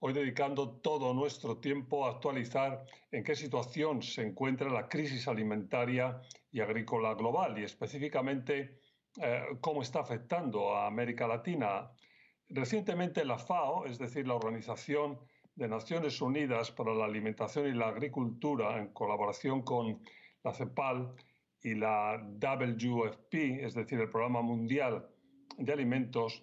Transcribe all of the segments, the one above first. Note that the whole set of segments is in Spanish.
hoy dedicando todo nuestro tiempo a actualizar en qué situación se encuentra la crisis alimentaria y agrícola global y específicamente eh, cómo está afectando a América Latina. Recientemente la FAO, es decir, la Organización de Naciones Unidas para la Alimentación y la Agricultura, en colaboración con la CEPAL y la WFP, es decir, el Programa Mundial de Alimentos,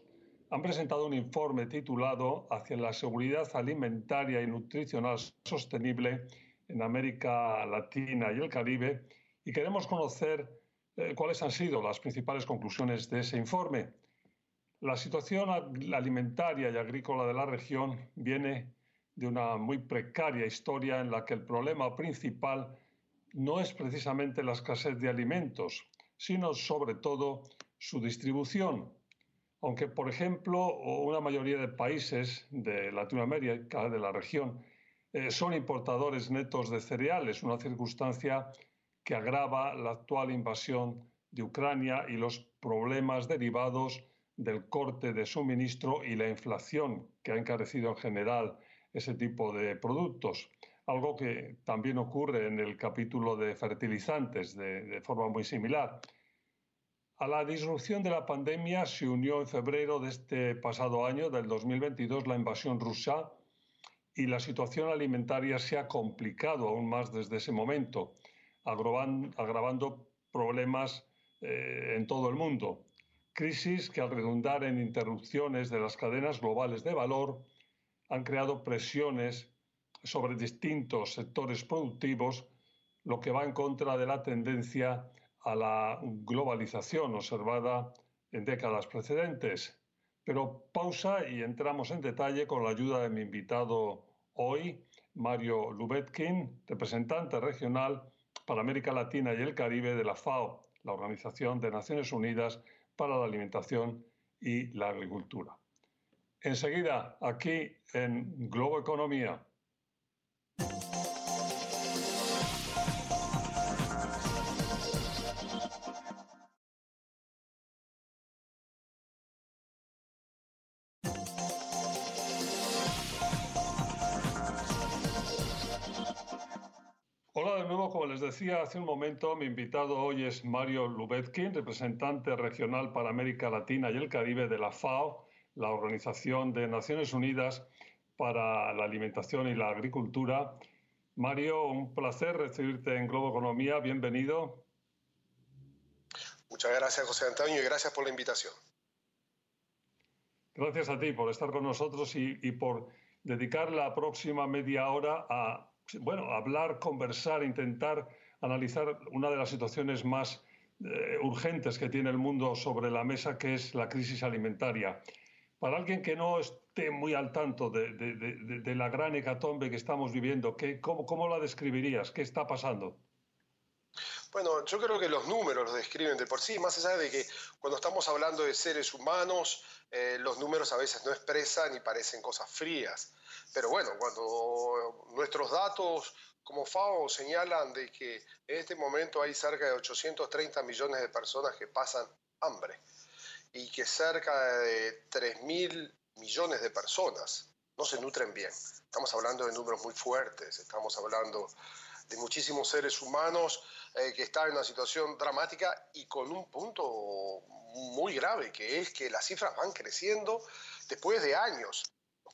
han presentado un informe titulado Hacia la seguridad alimentaria y nutricional sostenible en América Latina y el Caribe y queremos conocer eh, cuáles han sido las principales conclusiones de ese informe. La situación alimentaria y agrícola de la región viene de una muy precaria historia en la que el problema principal no es precisamente la escasez de alimentos, sino sobre todo su distribución aunque, por ejemplo, una mayoría de países de Latinoamérica, de la región, eh, son importadores netos de cereales, una circunstancia que agrava la actual invasión de Ucrania y los problemas derivados del corte de suministro y la inflación que ha encarecido en general ese tipo de productos. Algo que también ocurre en el capítulo de fertilizantes de forma muy similar. A la disrupción de la pandemia se unió en febrero de este pasado año, del 2022, la invasión rusa y la situación alimentaria se ha complicado aún más desde ese momento, agravando problemas eh, en todo el mundo. Crisis que al redundar en interrupciones de las cadenas globales de valor han creado presiones sobre distintos sectores productivos, lo que va en contra de la tendencia a la globalización observada en décadas precedentes. Pero pausa y entramos en detalle con la ayuda de mi invitado hoy, Mario Lubetkin, representante regional para América Latina y el Caribe de la FAO, la Organización de Naciones Unidas para la Alimentación y la Agricultura. Enseguida, aquí en Globo Economía. Nuevo, como les decía hace un momento, mi invitado hoy es Mario Lubetkin, representante regional para América Latina y el Caribe de la FAO, la Organización de Naciones Unidas para la Alimentación y la Agricultura. Mario, un placer recibirte en Globo Economía, bienvenido. Muchas gracias, José Antonio, y gracias por la invitación. Gracias a ti por estar con nosotros y, y por dedicar la próxima media hora a bueno, hablar, conversar, intentar analizar una de las situaciones más eh, urgentes que tiene el mundo sobre la mesa, que es la crisis alimentaria. Para alguien que no esté muy al tanto de, la gran hecatombe que estamos viviendo, ¿qué, cómo, la describirías? ¿Qué está pasando? Bueno, yo creo que los números lo describen de por sí, más allá de que cuando estamos hablando de seres humanos, eh, los números a veces no expresan y parecen cosas frías. Pero bueno, cuando nuestros datos como FAO señalan de que en este momento hay cerca de 830 millones de personas que pasan hambre y que cerca de 3 mil millones de personas no se nutren bien. Estamos hablando de números muy fuertes, estamos hablando de muchísimos seres humanos eh, que están en una situación dramática y con un punto muy grave, que es que las cifras van creciendo después de años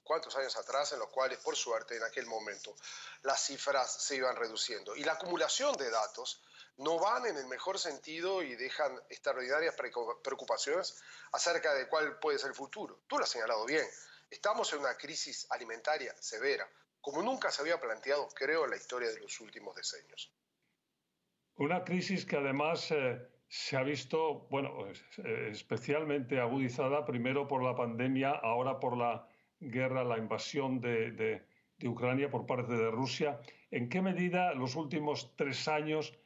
cuantos años atrás, en los cuales, por suerte, en aquel momento, las cifras se iban reduciendo. Y la acumulación de datos no van en el mejor sentido y dejan extraordinarias preocupaciones acerca de cuál puede ser el futuro. Tú lo has señalado bien. Estamos en una crisis alimentaria severa, como nunca se había planteado, creo, en la historia de los últimos decenios. Una crisis que además eh, se ha visto, bueno, eh, especialmente agudizada primero por la pandemia, ahora por la guerra, la invasión de, de Ucrania por parte de Rusia. ¿En qué medida los últimos tres años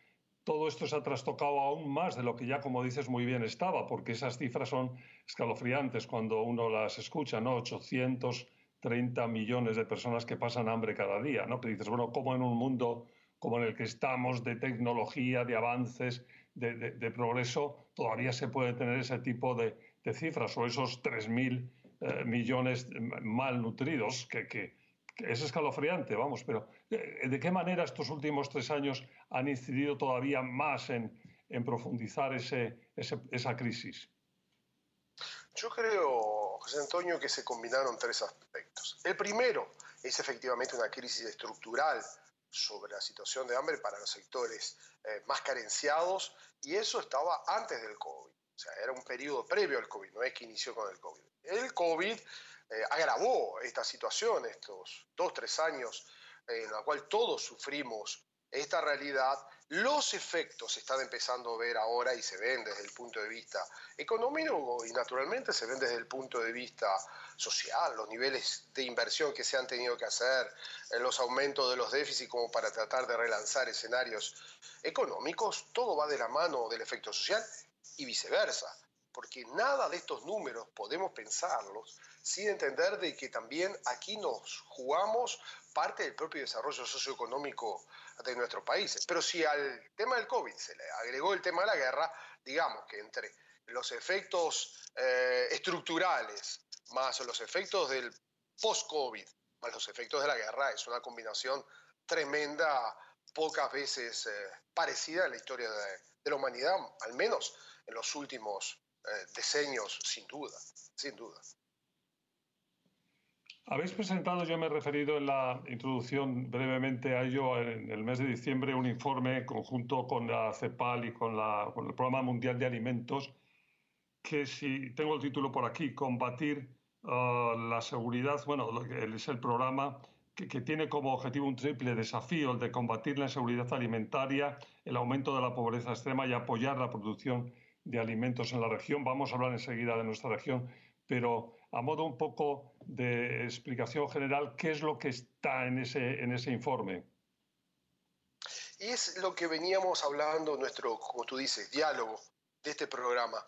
todo esto se ha trastocado aún más de lo que ya, como dices, muy bien estaba? Porque esas cifras son escalofriantes cuando uno las escucha, ¿no? 830 millones de personas que pasan hambre cada día, ¿no? Que dices, bueno, ¿cómo en un mundo como en el que estamos, de tecnología, de avances, de, progreso, todavía se puede tener ese tipo de, cifras o esos 3.000 eh, millones malnutridos, que, que, es escalofriante, vamos, pero eh, ¿de qué manera estos últimos tres años han incidido todavía más en, profundizar esa crisis? Yo creo, José Antonio, que se combinaron tres aspectos. El primero es efectivamente una crisis estructural sobre la situación de hambre para los sectores eh, más carenciados y eso estaba antes del COVID. O sea, era un periodo previo al COVID, no es que inició con el COVID. El COVID eh, agravó esta situación, estos dos, tres años en la cual todos sufrimos esta realidad, los efectos se están empezando a ver ahora y se ven desde el punto de vista económico y naturalmente se ven desde el punto de vista social, los niveles de inversión que se han tenido que hacer, eh, los aumentos de los déficits como para tratar de relanzar escenarios económicos, todo va de la mano del efecto social y viceversa, porque nada de estos números podemos pensarlos sin entender de que también aquí nos jugamos parte del propio desarrollo socioeconómico de nuestros países. Pero si al tema del COVID se le agregó el tema de la guerra, digamos que entre los efectos eh, estructurales más los efectos del post-COVID, más los efectos de la guerra, es una combinación tremenda, pocas veces eh, parecida en la historia de, la humanidad, al menos en los últimos eh, decenios, sin duda, sin duda. Habéis presentado, yo me he referido en la introducción brevemente a ello, en el mes de diciembre, un informe conjunto con la CEPAL y con, el Programa Mundial de Alimentos, que si tengo el título por aquí, combatir uh, la seguridad, bueno, es el programa que, que, tiene como objetivo un triple desafío, el de combatir la inseguridad alimentaria, el aumento de la pobreza extrema y apoyar la producción de alimentos en la región. Vamos a hablar enseguida de nuestra región, pero a modo un poco de explicación general, ¿qué es lo que está en ese, en ese informe? Es lo que veníamos hablando, nuestro, como tú dices, diálogo de este programa.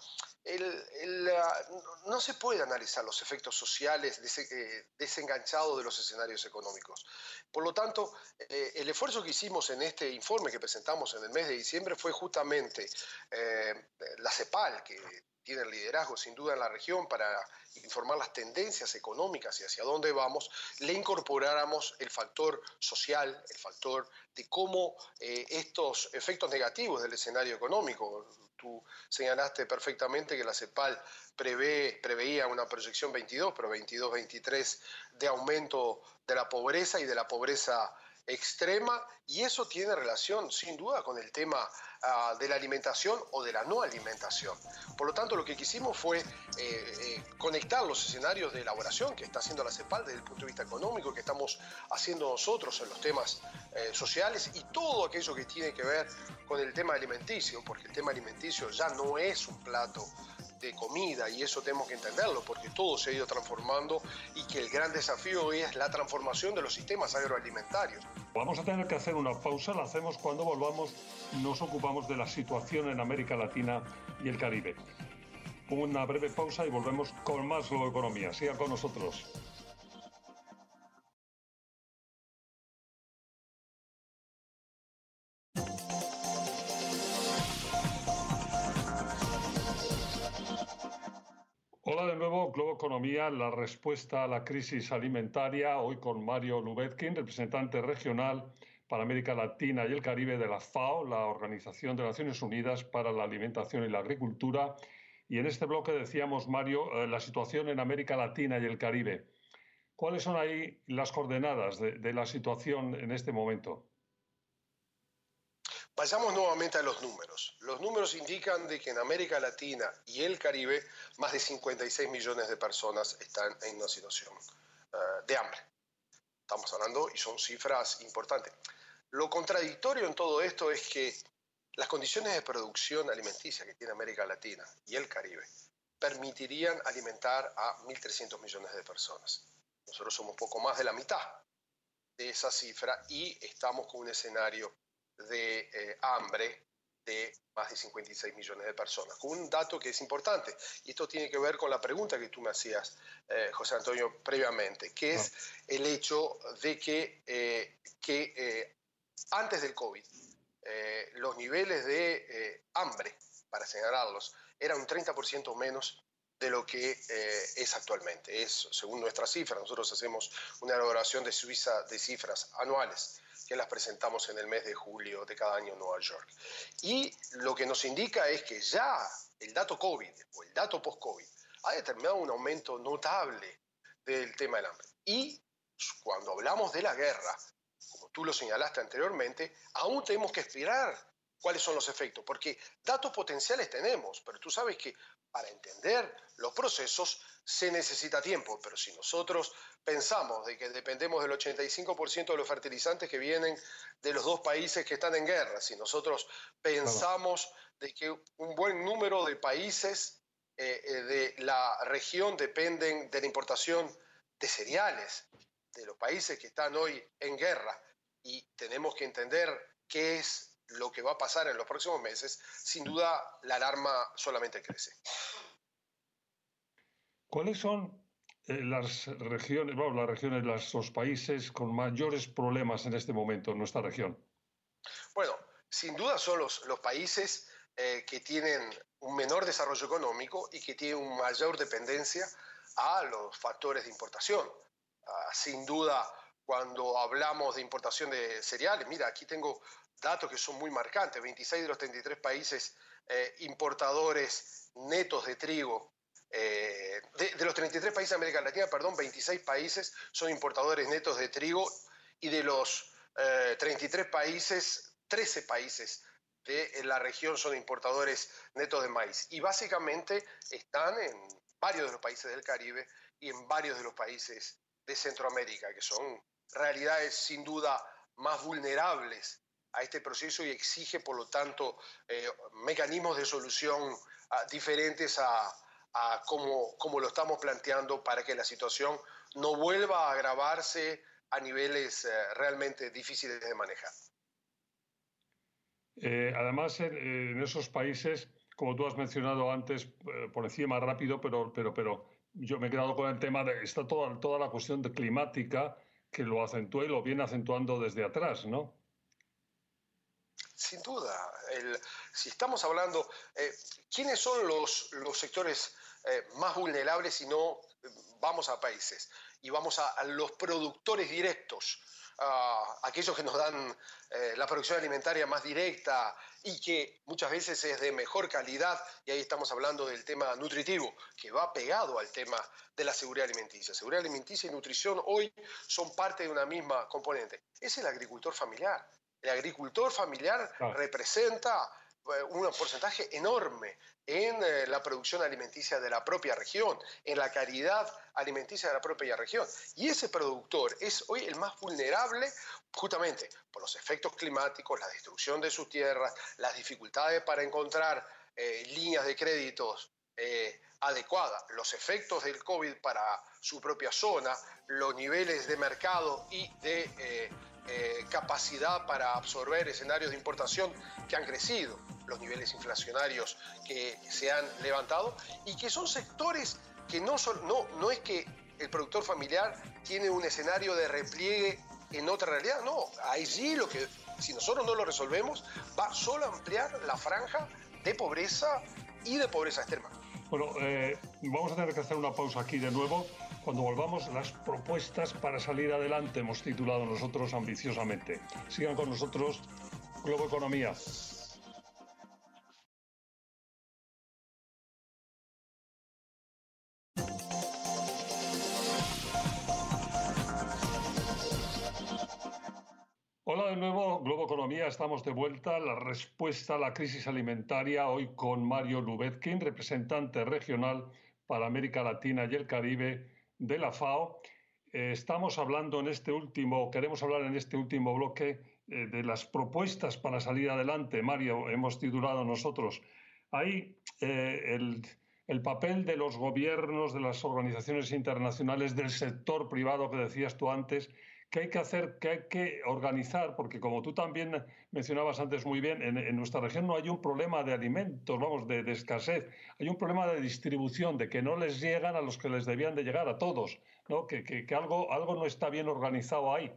no se puede analizar los efectos sociales eh, desenganchados de los escenarios económicos. Por lo tanto, eh, el esfuerzo que hicimos en este informe que presentamos en el mes de diciembre fue justamente eh, la CEPAL, que tiene el liderazgo sin duda en la región para informar las tendencias económicas y hacia dónde vamos, le incorporáramos el factor social, el factor de cómo eh, estos efectos negativos del escenario económico, tú señalaste perfectamente que la CEPAL prevé, preveía una proyección 22, pero 22-23 de aumento de la pobreza y de la pobreza extrema y eso tiene relación sin duda con el tema ah, de la alimentación o de la no alimentación. Por lo tanto, lo que quisimos fue eh, eh, conectar los escenarios de elaboración que está haciendo la CEPAL desde el punto de vista económico, que estamos haciendo nosotros en los temas eh, sociales y todo aquello que tiene que ver con el tema alimenticio, porque el tema alimenticio ya no es un plato de comida y eso tenemos que entenderlo porque todo se ha ido transformando y que el gran desafío es la transformación de los sistemas agroalimentarios. Vamos a tener que hacer una pausa, la hacemos cuando volvamos, nos ocupamos de la situación en América Latina y el Caribe. Una breve pausa y volvemos con más Economía. Siga con nosotros. Economía, la respuesta a la crisis alimentaria, hoy con Mario Lubetkin, representante regional para América Latina y el Caribe de la FAO, la Organización de Naciones Unidas para la Alimentación y la Agricultura. Y en este bloque decíamos, Mario, eh, la situación en América Latina y el Caribe. ¿Cuáles son ahí las coordenadas de la situación en este momento? Vayamos nuevamente a los números. Los números indican de que en América Latina y el Caribe más de 56 millones de personas están en una situación eh, de hambre. Estamos hablando y son cifras importantes. Lo contradictorio en todo esto es que las condiciones de producción alimenticia que tiene América Latina y el Caribe permitirían alimentar a 1.300 millones de personas. Nosotros somos poco más de la mitad esa cifra y estamos con un escenario de eh, hambre de más de 56 millones de personas. Con un dato que es importante, y esto tiene que ver con la pregunta que tú me hacías, eh, José Antonio, previamente, que es ah. el hecho de que, eh, que antes del COVID, los niveles de hambre, para señalarlos, eran un 30% menos de lo que es actualmente. Es, según nuestras cifras, nosotros hacemos una elaboración de Suiza de cifras anuales que las presentamos en el mes de julio de cada año en Nueva York. Y lo que nos indica es que ya el dato COVID o el dato post-COVID ha determinado un aumento notable del tema del hambre. Y cuando hablamos de la guerra, como tú lo señalaste anteriormente, aún tenemos que esperar cuáles son los efectos, porque datos potenciales tenemos, pero tú sabes que para entender los procesos se necesita tiempo, pero si nosotros pensamos de que dependemos del 85% de los fertilizantes que vienen de los dos países que están en guerra, si nosotros pensamos de que un buen número de países eh, eh, de la región dependen de la importación de cereales de los países que están hoy en guerra y tenemos que entender qué es lo que va a pasar en los próximos meses, sin duda la alarma solamente crece. ¿Cuáles son eh, las regiones, bueno, las regiones, los países con mayores problemas en este momento en nuestra región? Bueno, sin duda son los, los países eh, que tienen un menor desarrollo económico y que tienen una mayor dependencia a los factores de importación. Ah, sin duda, cuando hablamos de importación de cereales, mira, aquí tengo datos que son muy marcantes, 26 de los 33 países eh, importadores netos de trigo eh, de, los 33 países de América Latina, perdón, 26 países son importadores netos de trigo y de los 33 eh, países, 13 países de la región son importadores netos de maíz. Y básicamente están en varios de los países del Caribe y en varios de los países de Centroamérica, que son realidades sin duda más vulnerables a este proceso y exige, por lo tanto, eh, mecanismos de solución ah, diferentes a, a cómo, lo estamos planteando para que la situación no vuelva a agravarse a niveles eh, realmente difíciles de manejar. Eh, además, en, esos países, como tú has mencionado antes, eh, por encima rápido, pero, pero, pero yo me he quedado con el tema de está toda, toda la cuestión de climática que lo acentúa y lo viene acentuando desde atrás, ¿no? Sin duda. si estamos hablando, ¿quiénes son los, los sectores eh, más vulnerables si no vamos a países y vamos a, los productores directos, a aquellos que nos dan eh, la producción alimentaria más directa y que muchas veces es de mejor calidad, y ahí estamos hablando del tema nutritivo, que va pegado al tema de la seguridad alimenticia. Seguridad alimenticia y nutrición hoy son parte de una misma componente. Es el agricultor familiar. El agricultor familiar representa eh, un porcentaje enorme en eh, la producción alimenticia de la propia región, en la calidad alimenticia de la propia región. Y ese productor es hoy el más vulnerable justamente por los efectos climáticos, la destrucción de sus tierras, las dificultades para encontrar eh, líneas de créditos adecuadas, los efectos del COVID para su propia zona, los niveles de mercado y de eh, capacidad para absorber escenarios de importación que han crecido, los niveles inflacionarios que se han levantado y que son sectores que no, son, no, no es que el productor familiar tiene un escenario de repliegue en otra realidad, no, allí lo que, si nosotros no lo resolvemos, va solo a ampliar la franja de pobreza y de pobreza extrema. Bueno, eh, vamos a tener que hacer una pausa aquí de nuevo. Cuando volvamos, las propuestas para salir adelante hemos titulado nosotros ambiciosamente. Sigan con nosotros, Globo Economía. Hola de nuevo, Globo Economía, estamos de vuelta. La respuesta a la crisis alimentaria hoy con Mario Lubetkin, representante regional para América Latina y el Caribe de la FAO. Eh, estamos hablando en este último, queremos hablar en este último bloque eh, de las propuestas para salir adelante. Mario, hemos titulado nosotros. Ahí eh, el, el, papel de los gobiernos, de las organizaciones internacionales, del sector privado que decías tú antes, ¿Qué hay que hacer? ¿Qué hay que organizar? Porque como tú también mencionabas antes muy bien, en, nuestra región no hay un problema de alimentos, vamos, de, escasez. Hay un problema de distribución, de que no les llegan a los que les debían de llegar, a todos, ¿no? Que, que algo, algo no está bien organizado ahí.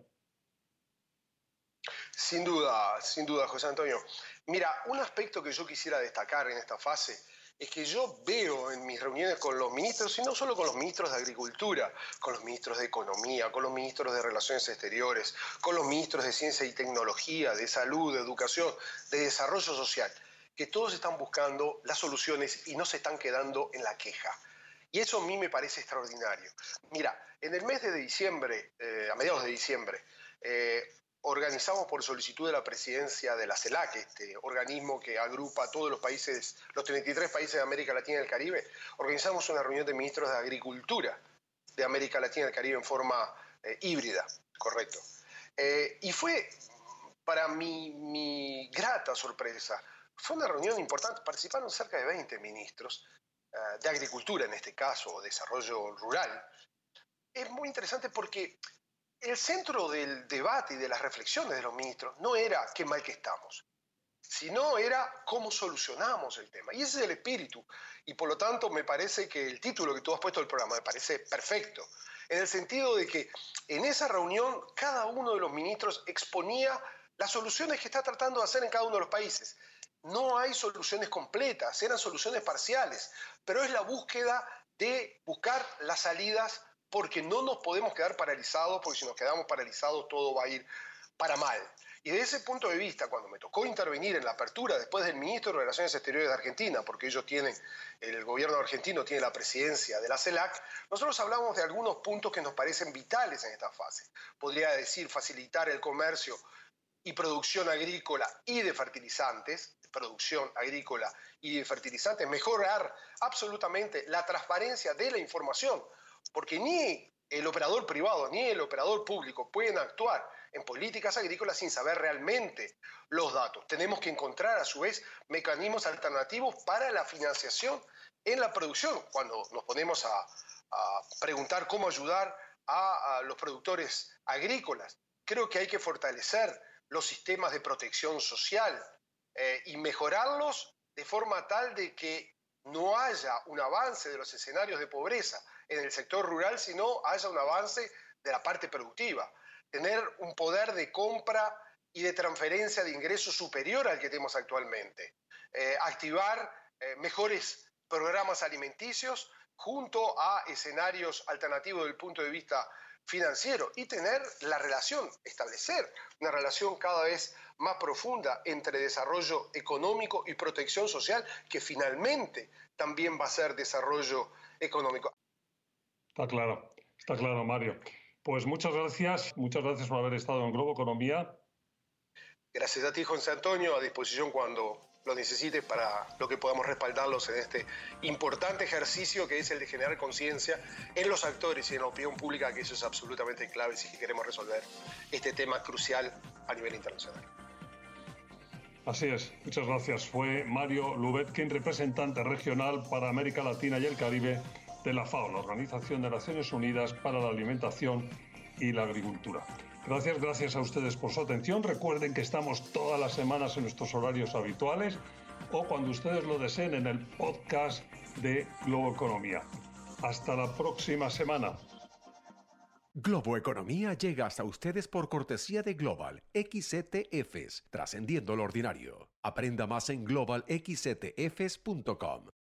Sin duda, sin duda, José Antonio. Mira, un aspecto que yo quisiera destacar en esta fase es que yo veo en mis reuniones con los ministros, y no solo con los ministros de Agricultura, con los ministros de Economía, con los ministros de Relaciones Exteriores, con los ministros de Ciencia y Tecnología, de Salud, de Educación, de Desarrollo Social, que todos están buscando las soluciones y no se están quedando en la queja. Y eso a mí me parece extraordinario. Mira, en el mes de diciembre, eh, a mediados de diciembre, eh, organizamos por solicitud de la presidencia de la CELAC, este organismo que agrupa todos los países, los 33 países de América Latina y el Caribe, organizamos una reunión de ministros de Agricultura de América Latina y el Caribe en forma eh, híbrida, correcto. Eh, y fue, para mi, mi, grata sorpresa, fue una reunión importante, participaron cerca de 20 ministros eh, de Agricultura en este caso, o Desarrollo Rural. Es muy interesante porque el centro del debate y de las reflexiones de los ministros no era qué mal que estamos, sino era cómo solucionamos el tema. Y ese es el espíritu. Y por lo tanto me parece que el título que tú has puesto del programa me parece perfecto, en el sentido de que en esa reunión cada uno de los ministros exponía las soluciones que está tratando de hacer en cada uno de los países. No hay soluciones completas, eran soluciones parciales, pero es la búsqueda de buscar las salidas porque no nos podemos quedar paralizados, porque si nos quedamos paralizados todo va a ir para mal. Y desde ese punto de vista, cuando me tocó intervenir en la apertura después del ministro de Relaciones Exteriores de Argentina, porque ellos tienen, el gobierno argentino tiene la presidencia de la CELAC, nosotros hablamos de algunos puntos que nos parecen vitales en esta fase. Podría decir facilitar el comercio y producción agrícola y de fertilizantes, producción agrícola y de fertilizantes, mejorar absolutamente la transparencia de la información porque ni el operador privado ni el operador público pueden actuar en políticas agrícolas sin saber realmente los datos. Tenemos que encontrar a su vez mecanismos alternativos para la financiación en la producción, cuando nos ponemos a, preguntar cómo ayudar a, los productores agrícolas. Creo que hay que fortalecer los sistemas de protección social eh, y mejorarlos de forma tal de que no haya un avance de los escenarios de pobreza en el sector rural, sino haya un avance de la parte productiva. Tener un poder de compra y de transferencia de ingresos superior al que tenemos actualmente. Eh, activar eh, mejores programas alimenticios junto a escenarios alternativos desde el punto de vista financiero y tener la relación, establecer una relación cada vez más profunda entre desarrollo económico y protección social, que finalmente también va a ser desarrollo económico. Está claro, está claro, Mario. Pues muchas gracias, muchas gracias por haber estado en Globo Economía. Gracias a ti, José Antonio, a disposición cuando lo necesite para lo que podamos respaldarlos en este importante ejercicio que es el de generar conciencia en los actores y en la opinión pública, que eso es absolutamente clave si queremos resolver este tema crucial a nivel internacional. Así es, muchas gracias. Fue Mario Lubetkin, representante regional para América Latina y el Caribe de la FAO, la Organización de Naciones Unidas para la Alimentación y la Agricultura. Gracias, gracias a ustedes por su atención. Recuerden que estamos todas las semanas en nuestros horarios habituales o cuando ustedes lo deseen en el podcast de Globo Economía. Hasta la próxima semana. Globo Economía llega hasta ustedes por cortesía de Global XTFs, trascendiendo lo ordinario. Aprenda más en globalxtfs.com.